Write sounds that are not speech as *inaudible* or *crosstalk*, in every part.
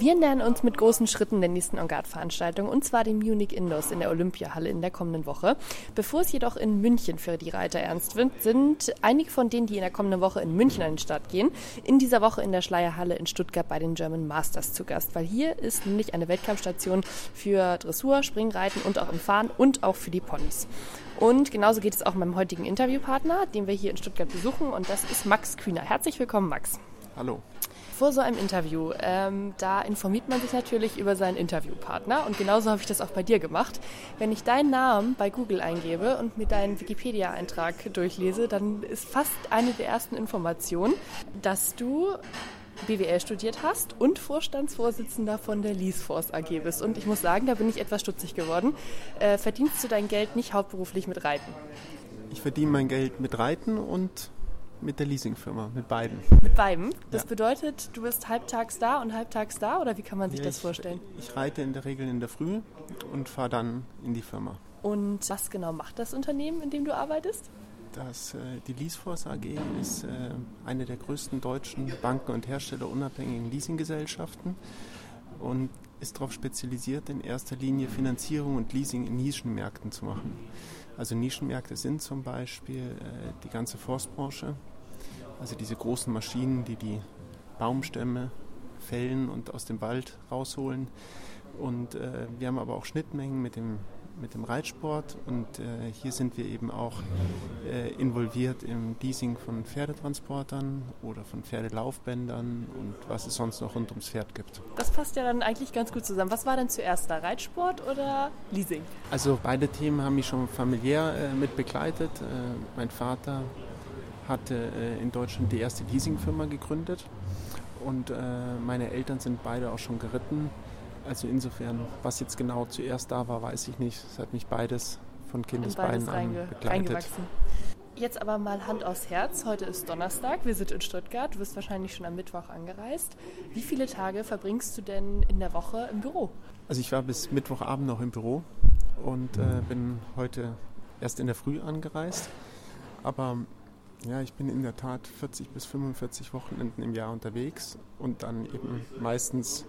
Wir nähern uns mit großen Schritten der nächsten Engard-Veranstaltung und zwar dem Munich Indoors in der Olympiahalle in der kommenden Woche. Bevor es jedoch in München für die Reiter ernst wird, sind einige von denen, die in der kommenden Woche in München an den Start gehen, in dieser Woche in der Schleierhalle in Stuttgart bei den German Masters zu Gast, weil hier ist nämlich eine Wettkampfstation für Dressur, Springreiten und auch im Fahren und auch für die Ponys. Und genauso geht es auch meinem heutigen Interviewpartner, den wir hier in Stuttgart besuchen und das ist Max Kühner. Herzlich willkommen, Max. Hallo vor so einem Interview, ähm, da informiert man sich natürlich über seinen Interviewpartner und genauso habe ich das auch bei dir gemacht. Wenn ich deinen Namen bei Google eingebe und mir deinen Wikipedia-Eintrag durchlese, dann ist fast eine der ersten Informationen, dass du BWL studiert hast und Vorstandsvorsitzender von der Leaseforce AG bist. Und ich muss sagen, da bin ich etwas stutzig geworden. Äh, verdienst du dein Geld nicht hauptberuflich mit Reiten? Ich verdiene mein Geld mit Reiten und mit der Leasingfirma, mit beiden. Mit beiden? Das ja. bedeutet, du bist halbtags da und halbtags da oder wie kann man sich ja, das vorstellen? Ich, ich reite in der Regel in der Früh und fahre dann in die Firma. Und was genau macht das Unternehmen, in dem du arbeitest? Das, äh, die Leaseforce AG ist äh, eine der größten deutschen Banken- und Herstellerunabhängigen Leasinggesellschaften und ist darauf spezialisiert, in erster Linie Finanzierung und Leasing in Nischenmärkten zu machen. Also Nischenmärkte sind zum Beispiel äh, die ganze Forstbranche, also diese großen Maschinen, die die Baumstämme fällen und aus dem Wald rausholen. Und äh, wir haben aber auch Schnittmengen mit dem mit dem Reitsport und äh, hier sind wir eben auch äh, involviert im Leasing von Pferdetransportern oder von Pferdelaufbändern und was es sonst noch rund ums Pferd gibt. Das passt ja dann eigentlich ganz gut zusammen. Was war denn zuerst da, Reitsport oder Leasing? Also beide Themen haben mich schon familiär äh, mit begleitet. Äh, mein Vater hatte äh, in Deutschland die erste Leasingfirma gegründet und äh, meine Eltern sind beide auch schon geritten. Also insofern, was jetzt genau zuerst da war, weiß ich nicht. Es hat mich beides von Kindesbeinen an begleitet. Jetzt aber mal Hand aufs Herz. Heute ist Donnerstag, wir sind in Stuttgart. Du bist wahrscheinlich schon am Mittwoch angereist. Wie viele Tage verbringst du denn in der Woche im Büro? Also ich war bis Mittwochabend noch im Büro und äh, bin heute erst in der Früh angereist. Aber ja, ich bin in der Tat 40 bis 45 Wochenenden im Jahr unterwegs und dann eben meistens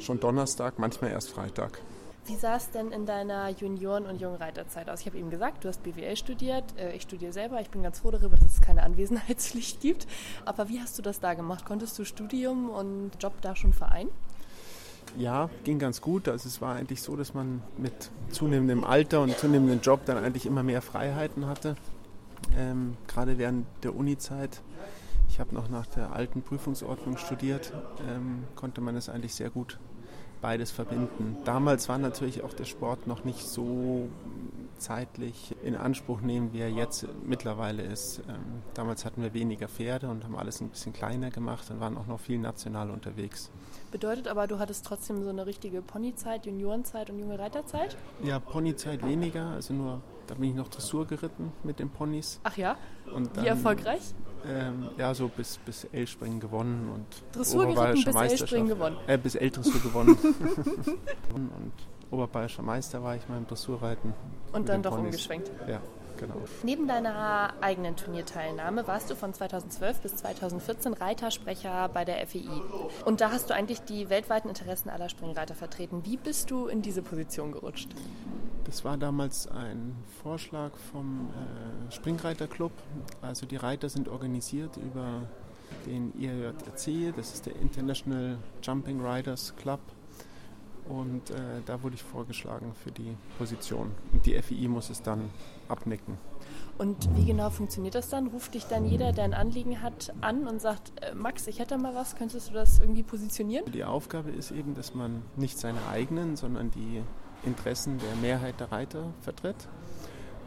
schon Donnerstag, manchmal erst Freitag. Wie sah es denn in deiner Junioren- und Jungreiterzeit aus? Ich habe eben gesagt, du hast BWL studiert. Äh, ich studiere selber. Ich bin ganz froh darüber, dass es keine Anwesenheitspflicht *laughs* gibt. Aber wie hast du das da gemacht? Konntest du Studium und Job da schon vereinen? Ja, ging ganz gut. Also es war eigentlich so, dass man mit zunehmendem Alter und zunehmendem Job dann eigentlich immer mehr Freiheiten hatte. Ähm, gerade während der Uni-Zeit ich habe noch nach der alten Prüfungsordnung studiert, ähm, konnte man es eigentlich sehr gut beides verbinden. Damals war natürlich auch der Sport noch nicht so zeitlich in Anspruch nehmen, wie er jetzt mittlerweile ist. Ähm, damals hatten wir weniger Pferde und haben alles ein bisschen kleiner gemacht und waren auch noch viel national unterwegs. Bedeutet aber, du hattest trotzdem so eine richtige Ponyzeit, Juniorenzeit und junge Reiterzeit? Ja, Ponyzeit weniger, also nur, da bin ich noch Dressur geritten mit den Ponys. Ach ja? Dann, wie erfolgreich? Ähm, ja, so bis, bis L-Springen gewonnen und Dressur geritten bis L-Springen gewonnen. Äh, bis L-Dressur gewonnen. *laughs* und Oberbayerischer Meister war ich mal im Dressurreiten. Und dann doch Ponys. umgeschwenkt. Ja, genau. Neben deiner eigenen Turnierteilnahme warst du von 2012 bis 2014 Reitersprecher bei der FEI. Und da hast du eigentlich die weltweiten Interessen aller Springreiter vertreten. Wie bist du in diese Position gerutscht? Das war damals ein Vorschlag vom äh, Springreiterclub. Also die Reiter sind organisiert über den IRJC, das ist der International Jumping Riders Club. Und äh, da wurde ich vorgeschlagen für die Position. Und die FII muss es dann abnicken. Und wie genau funktioniert das dann? Ruft dich dann jeder, der ein Anliegen hat, an und sagt, äh, Max, ich hätte mal was, könntest du das irgendwie positionieren? Die Aufgabe ist eben, dass man nicht seine eigenen, sondern die Interessen der Mehrheit der Reiter vertritt.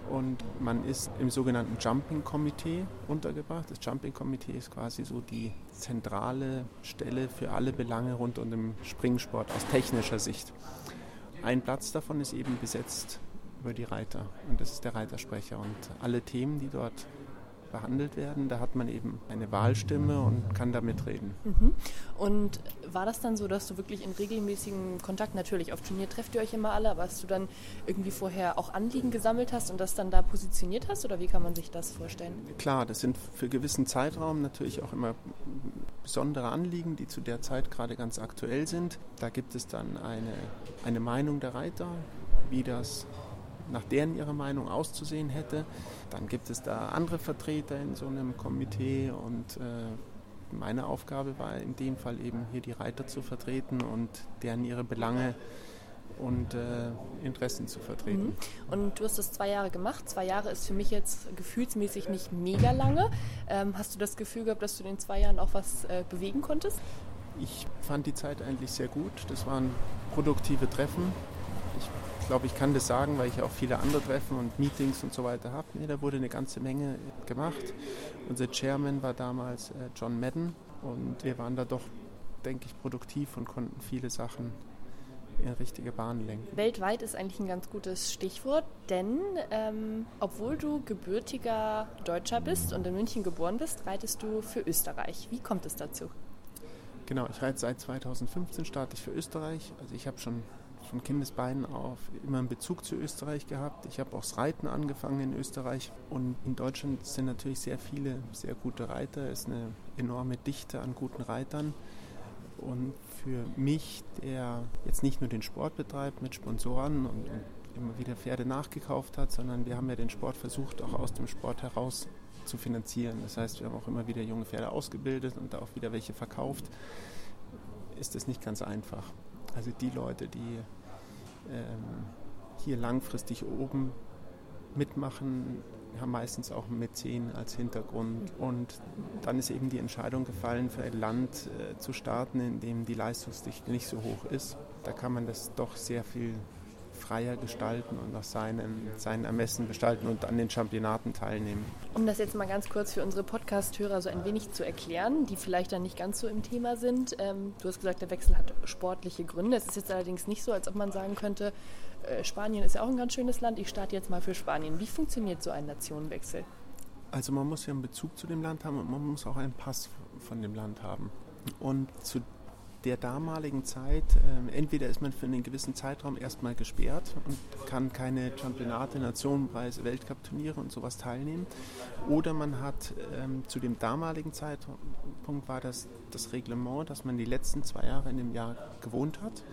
Und man ist im sogenannten Jumping Komitee untergebracht. Das Jumping Komitee ist quasi so die zentrale Stelle für alle Belange rund um den Springsport aus technischer Sicht. Ein Platz davon ist eben besetzt über die Reiter und das ist der Reitersprecher. Und alle Themen, die dort behandelt werden. Da hat man eben eine Wahlstimme und kann da mitreden. Mhm. Und war das dann so, dass du wirklich in regelmäßigem Kontakt, natürlich auf Turnier trefft ihr euch immer alle, aber dass du dann irgendwie vorher auch Anliegen gesammelt hast und das dann da positioniert hast oder wie kann man sich das vorstellen? Klar, das sind für gewissen Zeitraum natürlich auch immer besondere Anliegen, die zu der Zeit gerade ganz aktuell sind. Da gibt es dann eine, eine Meinung der Reiter, wie das nach deren ihrer Meinung auszusehen hätte. Dann gibt es da andere Vertreter in so einem Komitee und äh, meine Aufgabe war in dem Fall eben hier die Reiter zu vertreten und deren ihre Belange und äh, Interessen zu vertreten. Mhm. Und du hast das zwei Jahre gemacht. Zwei Jahre ist für mich jetzt gefühlsmäßig nicht mega lange. Ähm, hast du das Gefühl gehabt, dass du in den zwei Jahren auch was äh, bewegen konntest? Ich fand die Zeit eigentlich sehr gut. Das waren produktive Treffen glaube, ich kann das sagen, weil ich auch viele andere Treffen und Meetings und so weiter habe. Nee, da wurde eine ganze Menge gemacht. Unser Chairman war damals äh, John Madden und wir waren da doch, denke ich, produktiv und konnten viele Sachen in richtige Bahn lenken. Weltweit ist eigentlich ein ganz gutes Stichwort, denn ähm, obwohl du gebürtiger Deutscher bist und in München geboren bist, reitest du für Österreich. Wie kommt es dazu? Genau, ich reite seit 2015 starte ich für Österreich. Also ich habe schon von Kindesbeinen auf immer einen Bezug zu Österreich gehabt. Ich habe auch das Reiten angefangen in Österreich und in Deutschland sind natürlich sehr viele sehr gute Reiter. Es ist eine enorme Dichte an guten Reitern. Und für mich, der jetzt nicht nur den Sport betreibt mit Sponsoren und, immer wieder Pferde nachgekauft hat, sondern wir haben ja den Sport versucht, auch aus dem Sport heraus zu finanzieren. Das heißt, wir haben auch immer wieder junge Pferde ausgebildet und auch wieder welche verkauft. Ist das nicht ganz einfach. Also die Leute, die ähm, hier langfristig oben mitmachen, haben meistens auch Mäzen als Hintergrund. Und dann ist eben die Entscheidung gefallen, für ein Land äh, zu starten, in dem die Leistungsdichte nicht so hoch ist. Da kann man das doch sehr viel freier gestalten und nach seinen, seinen Ermessen gestalten und an den Championaten teilnehmen. Um das jetzt mal ganz kurz für unsere Podcast-Hörer so ein wenig zu erklären, die vielleicht dann nicht ganz so im Thema sind. Ähm, du hast gesagt, der Wechsel hat sportliche Gründe. Es ist jetzt allerdings nicht so, als ob man sagen könnte, äh, Spanien ist ja auch ein ganz schönes Land, ich starte jetzt mal für Spanien. Wie funktioniert so ein Nationenwechsel? Also man muss ja einen Bezug zu dem Land haben und man muss auch einen Pass von dem Land haben. Und zu der damaligen Zeit, äh, entweder ist man für einen gewissen Zeitraum erstmal gesperrt und kann keine Championate, Nationenpreise, Weltcup-Turniere und sowas teilnehmen, oder man hat ähm, zu dem damaligen Zeitpunkt war das das Reglement, dass man die letzten zwei Jahre in dem Jahr gewohnt hat,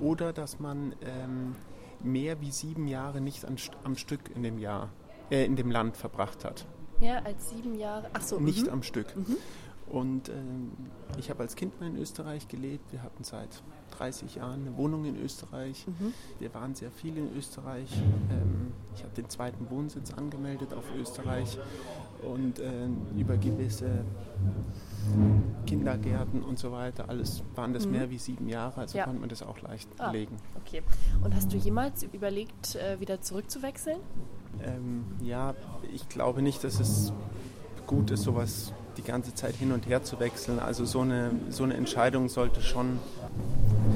oder dass man ähm, mehr wie sieben Jahre nicht an, am Stück in dem Jahr, äh, in dem Land verbracht hat. Mehr als sieben Jahre? Ach so. Nicht mhm. am Stück. Mhm. Und ähm, ich habe als Kind mal in Österreich gelebt. Wir hatten seit 30 Jahren eine Wohnung in Österreich. Mhm. Wir waren sehr viel in Österreich. Ähm, ich habe den zweiten Wohnsitz angemeldet auf Österreich und äh, über gewisse Kindergärten und so weiter, alles waren das mhm. mehr wie sieben Jahre, also ja. konnte man das auch leicht ah, belegen. Okay. Und hast du jemals überlegt, äh, wieder zurückzuwechseln? Ähm, ja, ich glaube nicht, dass es gut ist, sowas die ganze Zeit hin und her zu wechseln. Also so eine, so eine Entscheidung sollte schon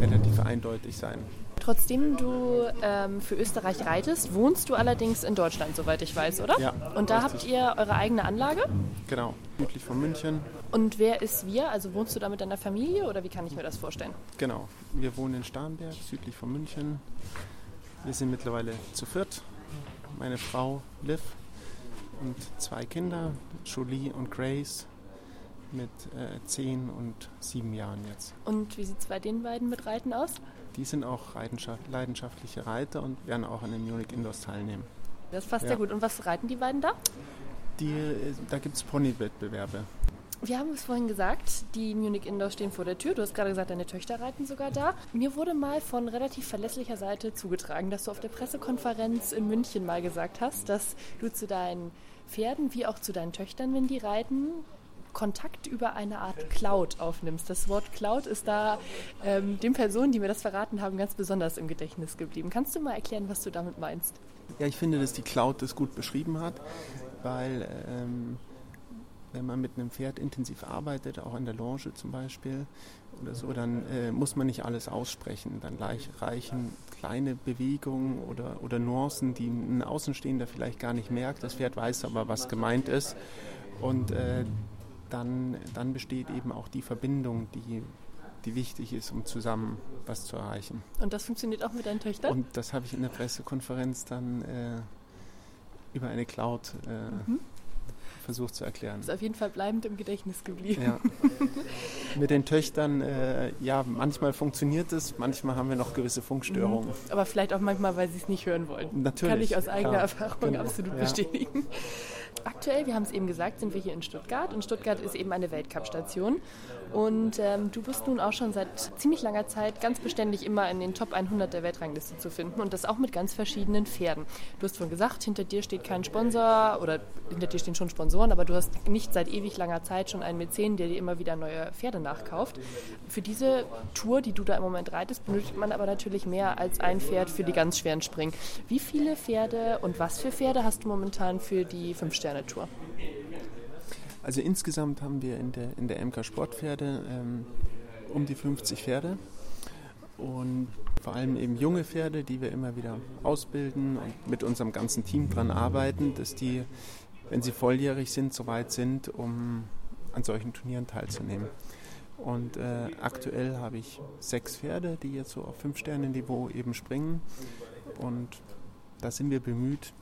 relativ eindeutig sein. Trotzdem du ähm, für Österreich reitest, wohnst du allerdings in Deutschland, soweit ich weiß, oder? Ja. Und da richtig. habt ihr eure eigene Anlage? Genau, südlich von München. Und wer ist wir? Also wohnst du da mit deiner Familie oder wie kann ich mir das vorstellen? Genau, wir wohnen in Starnberg, südlich von München. Wir sind mittlerweile zu viert. Meine Frau Liv und zwei Kinder, Jolie und Grace, mit äh, zehn und sieben Jahren jetzt. Und wie sieht es bei den beiden mit Reiten aus? Die sind auch leidenschaftliche Reiter und werden auch an den Munich Indoors teilnehmen. Das passt ja. sehr gut. Und was reiten die beiden da? Die, äh, da gibt es Ponywettbewerbe. Wir haben es vorhin gesagt, die Munich Indoors stehen vor der Tür. Du hast gerade gesagt, deine Töchter reiten sogar da. Mir wurde mal von relativ verlässlicher Seite zugetragen, dass du auf der Pressekonferenz in München mal gesagt hast, dass du zu deinen Pferden wie auch zu deinen Töchtern, wenn die reiten, Kontakt über eine Art Cloud aufnimmst. Das Wort Cloud ist da ähm, den Personen, die mir das verraten haben, ganz besonders im Gedächtnis geblieben. Kannst du mal erklären, was du damit meinst? Ja, ich finde, dass die Cloud das gut beschrieben hat, weil ähm, wenn man mit einem Pferd intensiv arbeitet, auch in der Longe zum Beispiel oder so, dann äh, muss man nicht alles aussprechen. Dann reichen kleine Bewegungen oder, oder Nuancen, die ein Außenstehender vielleicht gar nicht merkt. Das Pferd weiß aber, was gemeint ist. Und äh, dann, dann besteht eben auch die Verbindung, die, die wichtig ist, um zusammen was zu erreichen. Und das funktioniert auch mit deinen Töchtern? Und das habe ich in der Pressekonferenz dann äh, über eine Cloud äh, mhm versucht zu erklären. Ist auf jeden Fall bleibend im Gedächtnis geblieben. Ja. Mit den Töchtern, äh, ja, manchmal funktioniert es, manchmal haben wir noch gewisse Funkstörungen. Mhm. Aber vielleicht auch manchmal, weil sie es nicht hören wollen. Natürlich. Kann ich aus eigener klar. Erfahrung genau. absolut ja. bestätigen. Aktuell, wir haben es eben gesagt, sind wir hier in Stuttgart und Stuttgart ist eben eine Weltcup-Station. Und ähm, du bist nun auch schon seit ziemlich langer Zeit ganz beständig immer in den Top 100 der Weltrangliste zu finden und das auch mit ganz verschiedenen Pferden. Du hast vorhin gesagt, hinter dir steht kein Sponsor oder hinter dir stehen schon Sponsoren, aber du hast nicht seit ewig langer Zeit schon einen Mäzen, der dir immer wieder neue Pferde nachkauft. Für diese Tour, die du da im Moment reitest, benötigt man aber natürlich mehr als ein Pferd für die ganz schweren Springen. Wie viele Pferde und was für Pferde hast du momentan für die Fünf-Sterne-Tour? Also insgesamt haben wir in der, in der MK Sportpferde ähm, um die 50 Pferde und vor allem eben junge Pferde, die wir immer wieder ausbilden und mit unserem ganzen Team daran arbeiten, dass die, wenn sie volljährig sind, soweit sind, um an solchen Turnieren teilzunehmen. Und äh, aktuell habe ich sechs Pferde, die jetzt so auf Fünf-Sterne-Niveau eben springen. Und da sind wir bemüht,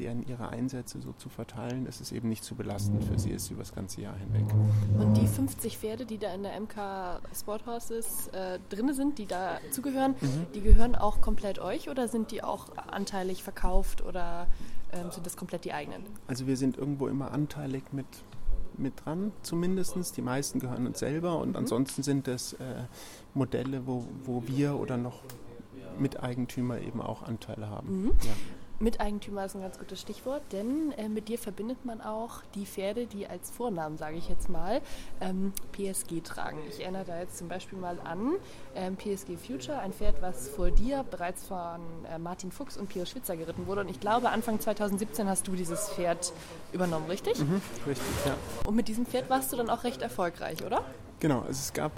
deren ihre Einsätze so zu verteilen, dass es eben nicht zu belastend für sie ist über das ganze Jahr hinweg. Und die 50 Pferde, die da in der MK Sporthorses äh, drin sind, die da zugehören, mhm. die gehören auch komplett euch oder sind die auch anteilig verkauft oder ähm, sind das komplett die eigenen? Also wir sind irgendwo immer anteilig mit mit dran, zumindest. Die meisten gehören uns selber und mhm. ansonsten sind es äh, Modelle, wo, wo wir oder noch Miteigentümer eben auch Anteile haben. Mhm. Ja. Miteigentümer ist ein ganz gutes Stichwort, denn äh, mit dir verbindet man auch die Pferde, die als Vornamen, sage ich jetzt mal, ähm, PSG tragen. Ich erinnere da jetzt zum Beispiel mal an ähm, PSG Future, ein Pferd, was vor dir bereits von äh, Martin Fuchs und Pio Schwitzer geritten wurde. Und ich glaube, Anfang 2017 hast du dieses Pferd übernommen, richtig? Mhm, richtig, ja. Und mit diesem Pferd warst du dann auch recht erfolgreich, oder? Genau, also es gab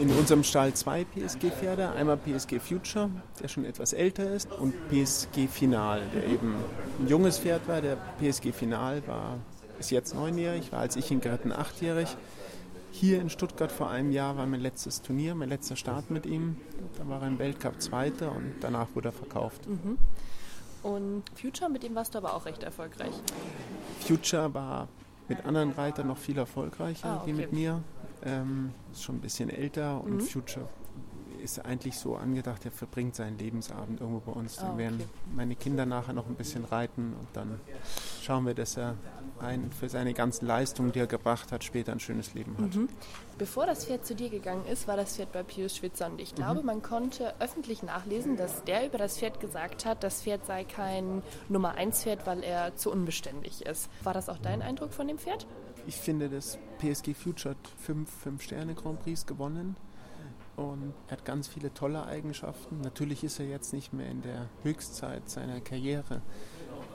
in unserem Stall zwei PSG-Pferde. Einmal PSG Future, der schon etwas älter ist, und PSG Final, der eben ein junges Pferd war. Der PSG Final war, ist jetzt neunjährig, war als ich ihn geritten achtjährig. Hier in Stuttgart vor einem Jahr war mein letztes Turnier, mein letzter Start mit ihm. Da war er im Weltcup Zweiter und danach wurde er verkauft. Mhm. Und Future, mit dem warst du aber auch recht erfolgreich. Future war mit anderen Reitern noch viel erfolgreicher ah, okay. wie mit mir. Ähm, ist schon ein bisschen älter und mhm. Future ist eigentlich so angedacht, er verbringt seinen Lebensabend irgendwo bei uns. Dann ah, okay. werden meine Kinder nachher noch ein bisschen reiten und dann schauen wir, dass er ein, für seine ganzen Leistungen, die er gebracht hat, später ein schönes Leben hat. Mhm. Bevor das Pferd zu dir gegangen ist, war das Pferd bei Pius Schwitzer und ich glaube, mhm. man konnte öffentlich nachlesen, dass der über das Pferd gesagt hat, das Pferd sei kein Nummer 1 Pferd, weil er zu unbeständig ist. War das auch dein Eindruck von dem Pferd? Ich finde, dass PSG Future hat fünf, fünf Sterne Grand Prix gewonnen und er hat ganz viele tolle Eigenschaften. Natürlich ist er jetzt nicht mehr in der Höchstzeit seiner Karriere,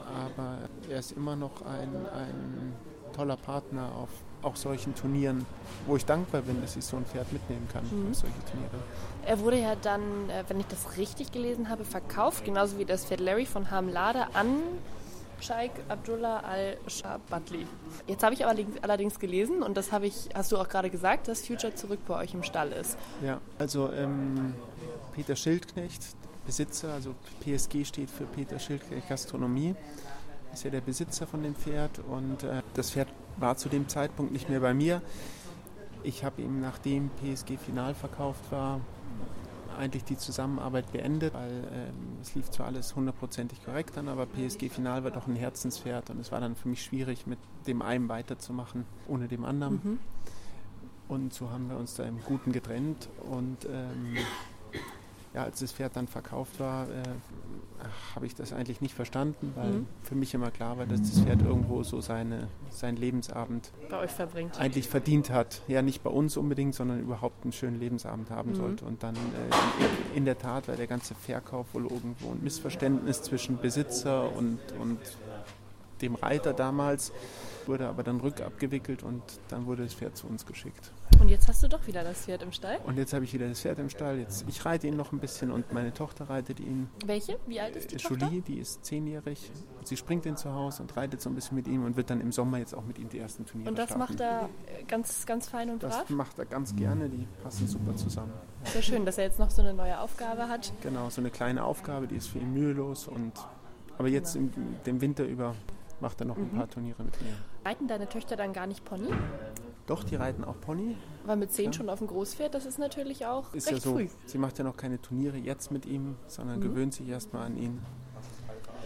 aber er ist immer noch ein, ein toller Partner auf auch solchen Turnieren, wo ich dankbar bin, dass ich so ein Pferd mitnehmen kann mhm. auf solche Turniere. Er wurde ja dann, äh, wenn ich das richtig gelesen habe, verkauft, genauso wie das Pferd Larry von Hamlade an Sheikh Abdullah al-Shabadli. Jetzt habe ich allerdings gelesen, und das habe ich, hast du auch gerade gesagt, dass Future zurück bei euch im Stall ist. Ja, also ähm, Peter Schildknecht, Besitzer, also PSG steht für Peter Schildknecht Gastronomie, ist ja der Besitzer von dem Pferd und äh, das Pferd war zu dem Zeitpunkt nicht mehr bei mir. Ich habe ihm, nachdem PSG final verkauft war, eigentlich die Zusammenarbeit beendet, weil ähm, es lief zwar alles hundertprozentig korrekt an, aber PSG Final war doch ein Herzenspferd und es war dann für mich schwierig, mit dem einen weiterzumachen, ohne dem anderen. Mhm. Und so haben wir uns da im Guten getrennt und ähm, ja, als das Pferd dann verkauft war, äh, habe ich das eigentlich nicht verstanden, weil mhm. für mich immer klar war, dass das Pferd irgendwo so seine, seinen Lebensabend bei euch verbringt. Eigentlich verdient hat. Ja, nicht bei uns unbedingt, sondern überhaupt einen schönen Lebensabend haben mhm. sollte. Und dann äh, in der Tat war der ganze Verkauf wohl irgendwo ein Missverständnis zwischen Besitzer und, und dem Reiter damals, wurde aber dann rückabgewickelt und dann wurde das Pferd zu uns geschickt. Und jetzt hast du doch wieder das Pferd im Stall? Und jetzt habe ich wieder das Pferd im Stall. Jetzt, ich reite ihn noch ein bisschen und meine Tochter reitet ihn. Welche? Wie alt ist die Äh, Tochter? Julie, die ist zehnjährig. Und sie springt ihn zu Hause und reitet so ein bisschen mit ihm und wird dann im Sommer jetzt auch mit ihm die ersten Turniere Und das starten. macht er äh, ganz, ganz fein und Das brav? macht er ganz gerne, die passen super zusammen. Sehr schön, dass er jetzt noch so eine neue Aufgabe hat. Genau, so eine kleine Aufgabe, die ist für ihn mühelos. Und, aber jetzt im, dem Winter über macht er noch ein Mhm. paar Turniere mit mir. Reiten deine Töchter dann gar nicht Pony? Doch, die reiten auch Pony. Weil mit zehn Ja. schon auf dem Großpferd, das ist natürlich auch Ist recht ja so, früh. sie macht ja noch keine Turniere jetzt mit ihm, sondern Mhm. gewöhnt sich erstmal an ihn.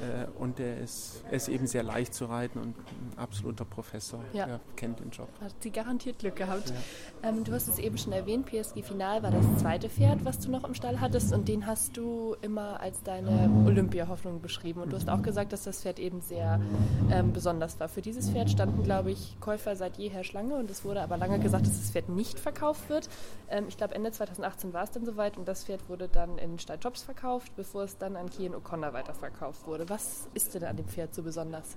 Äh, und er ist, ist eben sehr leicht zu reiten und ein absoluter Professor. Ja. Er kennt den Job. Hat sie garantiert Glück gehabt. Ja. Ähm, du hast es eben schon erwähnt, PSG Final war das zweite Pferd, was du noch im Stall hattest und den hast du immer als deine Olympia-Hoffnung beschrieben. Und du hast auch gesagt, dass das Pferd eben sehr ähm, besonders war. Für dieses Pferd standen, glaube ich, Käufer seit jeher Schlange und es wurde aber lange gesagt, dass das Pferd nicht verkauft wird. Ähm, ich glaube, Ende 2018 war es dann soweit und das Pferd wurde dann in Stall Jobs verkauft, bevor es dann an Kian O'Connor weiterverkauft wurde. Was ist denn an dem Pferd so besonders?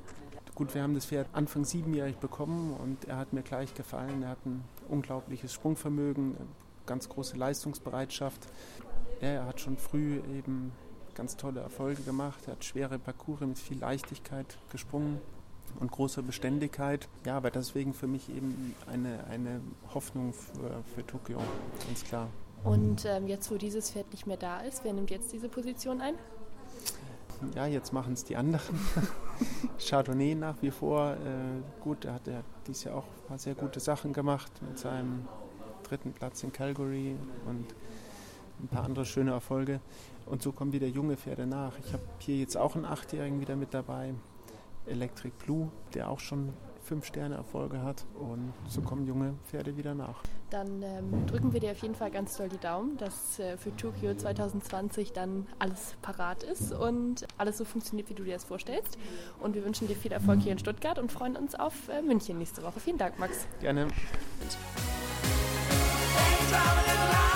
Gut, wir haben das Pferd Anfang siebenjährig bekommen und er hat mir gleich gefallen. Er hat ein unglaubliches Sprungvermögen, eine ganz große Leistungsbereitschaft. Er hat schon früh eben ganz tolle Erfolge gemacht. Er hat schwere Parcours mit viel Leichtigkeit gesprungen und großer Beständigkeit. Ja, aber deswegen für mich eben eine, eine Hoffnung für, für Tokio, ganz klar. Und ähm, jetzt, wo dieses Pferd nicht mehr da ist, wer nimmt jetzt diese Position ein? Ja, jetzt machen es die anderen. *laughs* Chardonnay nach wie vor. Äh, gut, er hat ja dieses Jahr auch ein paar sehr gute Sachen gemacht mit seinem dritten Platz in Calgary und ein paar andere schöne Erfolge. Und so kommen wieder junge Pferde nach. Ich habe hier jetzt auch einen Achtjährigen wieder mit dabei, Electric Blue, der auch schon fünf Sterne Erfolge hat. Und so kommen junge Pferde wieder nach. Dann ähm, drücken wir dir auf jeden Fall ganz doll die Daumen, dass äh, für Tokio 2020 dann alles parat ist und alles so funktioniert, wie du dir das vorstellst. Und wir wünschen dir viel Erfolg hier in Stuttgart und freuen uns auf äh, München nächste Woche. Vielen Dank, Max. Gerne. Thanks